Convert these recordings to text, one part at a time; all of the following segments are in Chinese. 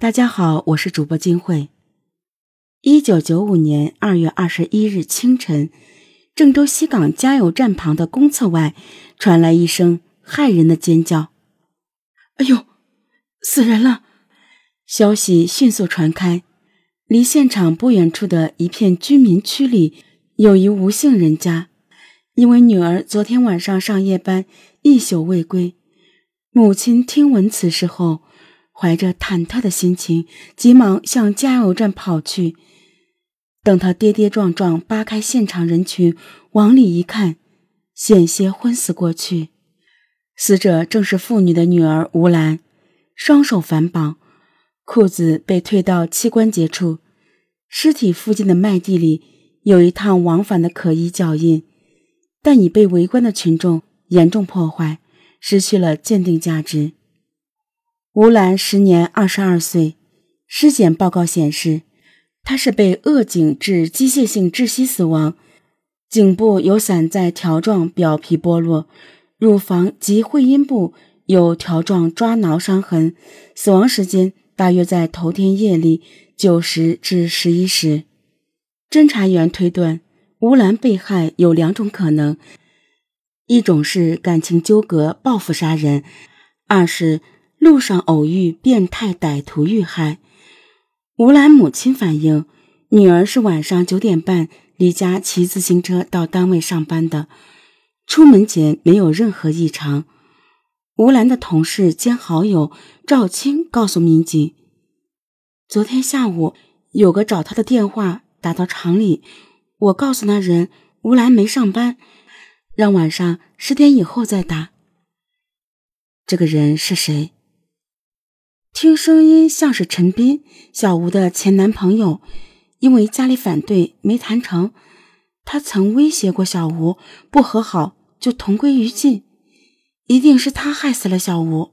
大家好，我是主播金慧。一九九五年二月二十一日清晨，郑州西港加油站旁的公厕外传来一声骇人的尖叫：“哎呦，死人了！”消息迅速传开，离现场不远处的一片居民区里，有一吴姓人家，因为女儿昨天晚上上夜班一宿未归，母亲听闻此事后。怀着忐忑的心情，急忙向加油站跑去。等他跌跌撞撞扒开现场人群，往里一看，险些昏死过去。死者正是妇女的女儿吴兰，双手反绑，裤子被推到膝关节处。尸体附近的麦地里有一趟往返的可疑脚印，但已被围观的群众严重破坏，失去了鉴定价值。吴兰时年二十二岁，尸检报告显示，她是被扼颈致机械性窒息死亡，颈部有散在条状表皮剥落，乳房及会阴部有条状抓挠伤痕，死亡时间大约在头天夜里九时至十一时。侦查员推断，吴兰被害有两种可能：一种是感情纠葛报复杀人，二是。路上偶遇变态歹徒遇害，吴兰母亲反映，女儿是晚上九点半离家骑自行车到单位上班的，出门前没有任何异常。吴兰的同事兼好友赵青告诉民警，昨天下午有个找他的电话打到厂里，我告诉那人吴兰没上班，让晚上十点以后再打。这个人是谁？听声音像是陈斌，小吴的前男朋友，因为家里反对没谈成，他曾威胁过小吴，不和好就同归于尽。一定是他害死了小吴。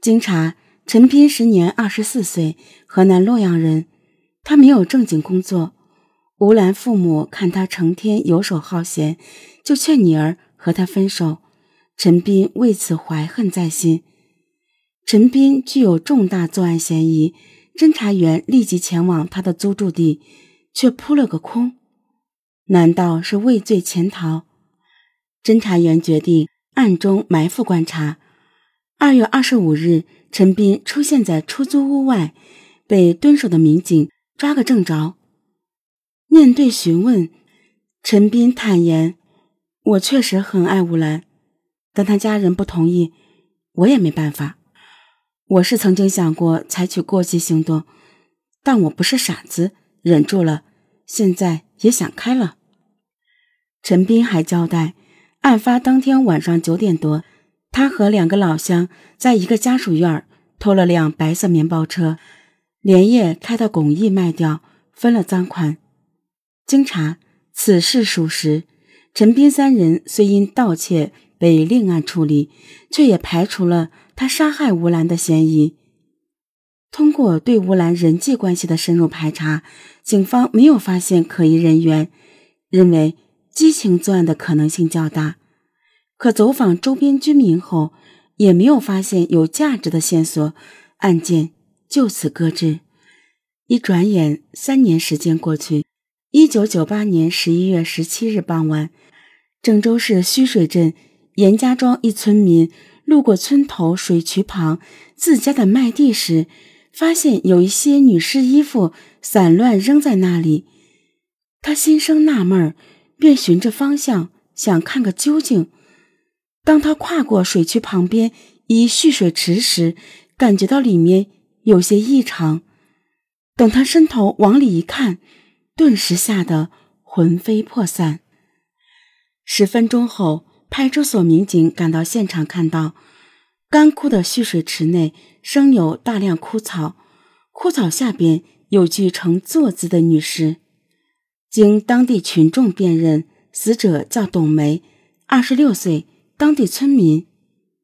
经查，陈斌时年二十四岁，河南洛阳人，他没有正经工作。吴兰父母看他成天游手好闲，就劝女儿和他分手。陈斌为此怀恨在心。陈斌具有重大作案嫌疑，侦查员立即前往他的租住地，却扑了个空。难道是畏罪潜逃？侦查员决定暗中埋伏观察。二月二十五日，陈斌出现在出租屋外，被蹲守的民警抓个正着。面对询问，陈斌坦言：“我确实很爱吴兰，但他家人不同意，我也没办法。”我是曾经想过采取过激行动，但我不是傻子，忍住了。现在也想开了。陈斌还交代，案发当天晚上九点多，他和两个老乡在一个家属院偷了辆白色面包车，连夜开到巩义卖掉，分了赃款。经查，此事属实。陈斌三人虽因盗窃被另案处理，却也排除了。他杀害吴兰的嫌疑。通过对吴兰人际关系的深入排查，警方没有发现可疑人员，认为激情作案的可能性较大。可走访周边居民后，也没有发现有价值的线索，案件就此搁置。一转眼，三年时间过去。一九九八年十一月十七日傍晚，郑州市虚水镇严家庄一村民。路过村头水渠旁自家的麦地时，发现有一些女士衣服散乱扔在那里。他心生纳闷，便循着方向想看个究竟。当他跨过水渠旁边一蓄水池时，感觉到里面有些异常。等他伸头往里一看，顿时吓得魂飞魄散。十分钟后。派出所民警赶到现场，看到干枯的蓄水池内生有大量枯草，枯草下边有具呈坐姿的女尸。经当地群众辨认，死者叫董梅，二十六岁，当地村民，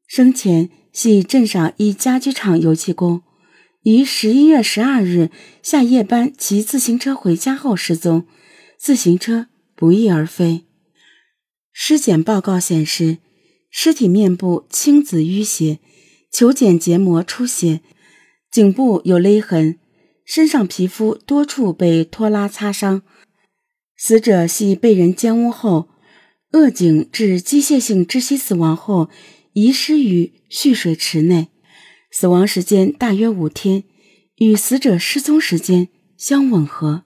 生前系镇上一家具厂油漆工，于十一月十二日下夜班骑自行车回家后失踪，自行车不翼而飞。尸检报告显示，尸体面部青紫淤血，球睑结膜出血，颈部有勒痕，身上皮肤多处被拖拉擦伤。死者系被人奸污后，扼颈致机械性窒息死亡后，遗失于蓄水池内，死亡时间大约五天，与死者失踪时间相吻合。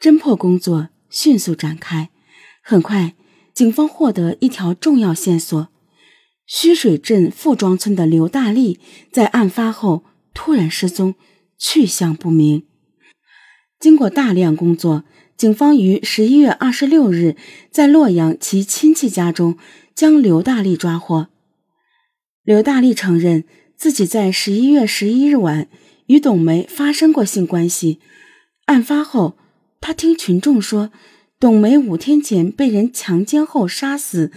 侦破工作迅速展开，很快，警方获得一条重要线索：虚水镇富庄村的刘大力在案发后突然失踪，去向不明。经过大量工作。警方于十一月二十六日在洛阳其亲戚家中将刘大力抓获。刘大力承认自己在十一月十一日晚与董梅发生过性关系。案发后，他听群众说董梅五天前被人强奸后杀死。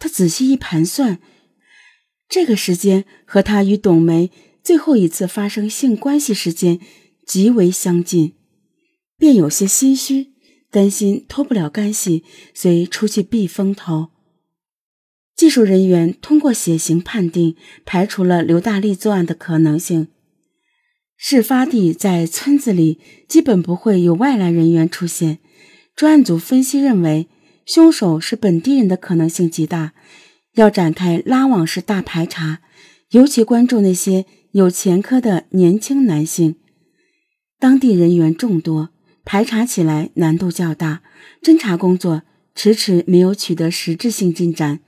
他仔细一盘算，这个时间和他与董梅最后一次发生性关系时间极为相近，便有些心虚。担心脱不了干系，遂出去避风头。技术人员通过血型判定，排除了刘大力作案的可能性。事发地在村子里，基本不会有外来人员出现。专案组分析认为，凶手是本地人的可能性极大，要展开拉网式大排查，尤其关注那些有前科的年轻男性。当地人员众多。排查起来难度较大，侦查工作迟迟没有取得实质性进展。